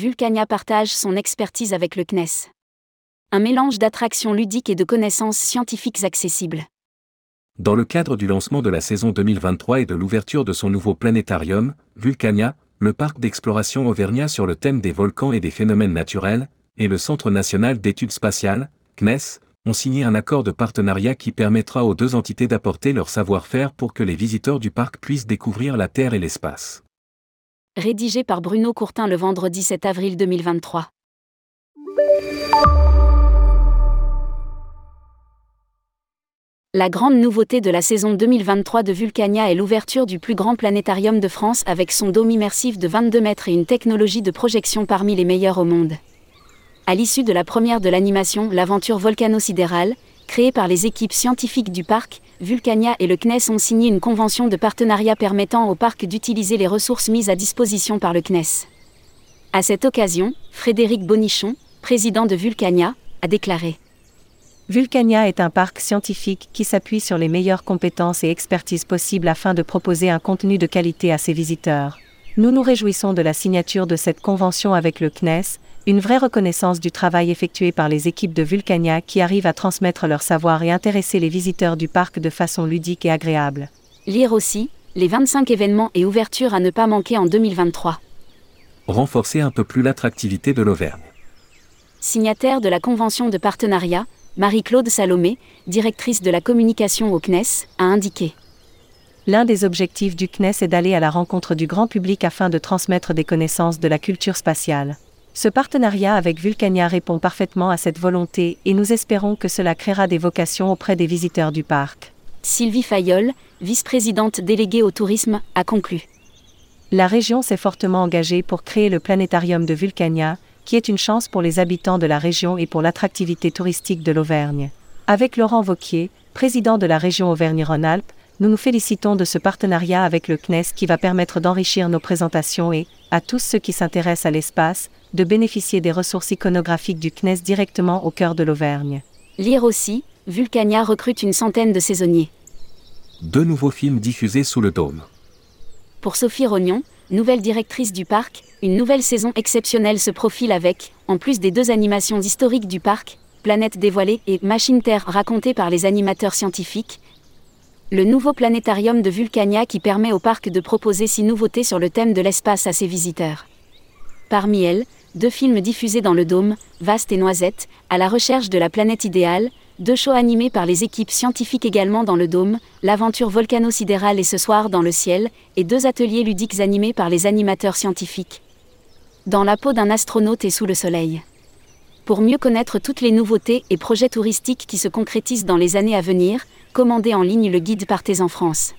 Vulcania partage son expertise avec le CNES. Un mélange d'attractions ludiques et de connaissances scientifiques accessibles. Dans le cadre du lancement de la saison 2023 et de l'ouverture de son nouveau planétarium, Vulcania, le parc d'exploration auvergnat sur le thème des volcans et des phénomènes naturels, et le Centre national d'études spatiales, CNES, ont signé un accord de partenariat qui permettra aux deux entités d'apporter leur savoir-faire pour que les visiteurs du parc puissent découvrir la Terre et l'espace. Rédigé par Bruno Courtin le vendredi 7 avril 2023. La grande nouveauté de la saison 2023 de Vulcania est l'ouverture du plus grand planétarium de France avec son dôme immersif de 22 mètres et une technologie de projection parmi les meilleures au monde. À l'issue de la première de l'animation L'aventure volcano-sidérale, créée par les équipes scientifiques du parc, Vulcania et le CNES ont signé une convention de partenariat permettant au parc d'utiliser les ressources mises à disposition par le CNES. À cette occasion, Frédéric Bonichon, président de Vulcania, a déclaré Vulcania est un parc scientifique qui s'appuie sur les meilleures compétences et expertises possibles afin de proposer un contenu de qualité à ses visiteurs. Nous nous réjouissons de la signature de cette convention avec le CNES, une vraie reconnaissance du travail effectué par les équipes de Vulcania qui arrivent à transmettre leur savoir et intéresser les visiteurs du parc de façon ludique et agréable. Lire aussi, les 25 événements et ouvertures à ne pas manquer en 2023. Renforcer un peu plus l'attractivité de l'Auvergne. Signataire de la convention de partenariat, Marie-Claude Salomé, directrice de la communication au CNES, a indiqué. L'un des objectifs du CNES est d'aller à la rencontre du grand public afin de transmettre des connaissances de la culture spatiale. Ce partenariat avec Vulcania répond parfaitement à cette volonté et nous espérons que cela créera des vocations auprès des visiteurs du parc. Sylvie Fayol, vice-présidente déléguée au tourisme, a conclu. La région s'est fortement engagée pour créer le planétarium de Vulcania, qui est une chance pour les habitants de la région et pour l'attractivité touristique de l'Auvergne. Avec Laurent Vauquier, président de la région Auvergne-Rhône-Alpes, nous nous félicitons de ce partenariat avec le CNES qui va permettre d'enrichir nos présentations et, à tous ceux qui s'intéressent à l'espace, de bénéficier des ressources iconographiques du CNES directement au cœur de l'Auvergne. Lire aussi, Vulcania recrute une centaine de saisonniers. Deux nouveaux films diffusés sous le dôme. Pour Sophie Rognon, nouvelle directrice du parc, une nouvelle saison exceptionnelle se profile avec, en plus des deux animations historiques du parc, Planète dévoilée et Machine Terre racontée par les animateurs scientifiques, le nouveau planétarium de Vulcania qui permet au parc de proposer six nouveautés sur le thème de l'espace à ses visiteurs. Parmi elles, deux films diffusés dans le dôme, Vaste et Noisette, à la recherche de la planète idéale, deux shows animés par les équipes scientifiques également dans le dôme, l'aventure volcano-sidérale et ce soir dans le ciel, et deux ateliers ludiques animés par les animateurs scientifiques. Dans la peau d'un astronaute et sous le soleil. Pour mieux connaître toutes les nouveautés et projets touristiques qui se concrétisent dans les années à venir, commandez en ligne le guide Partez en France.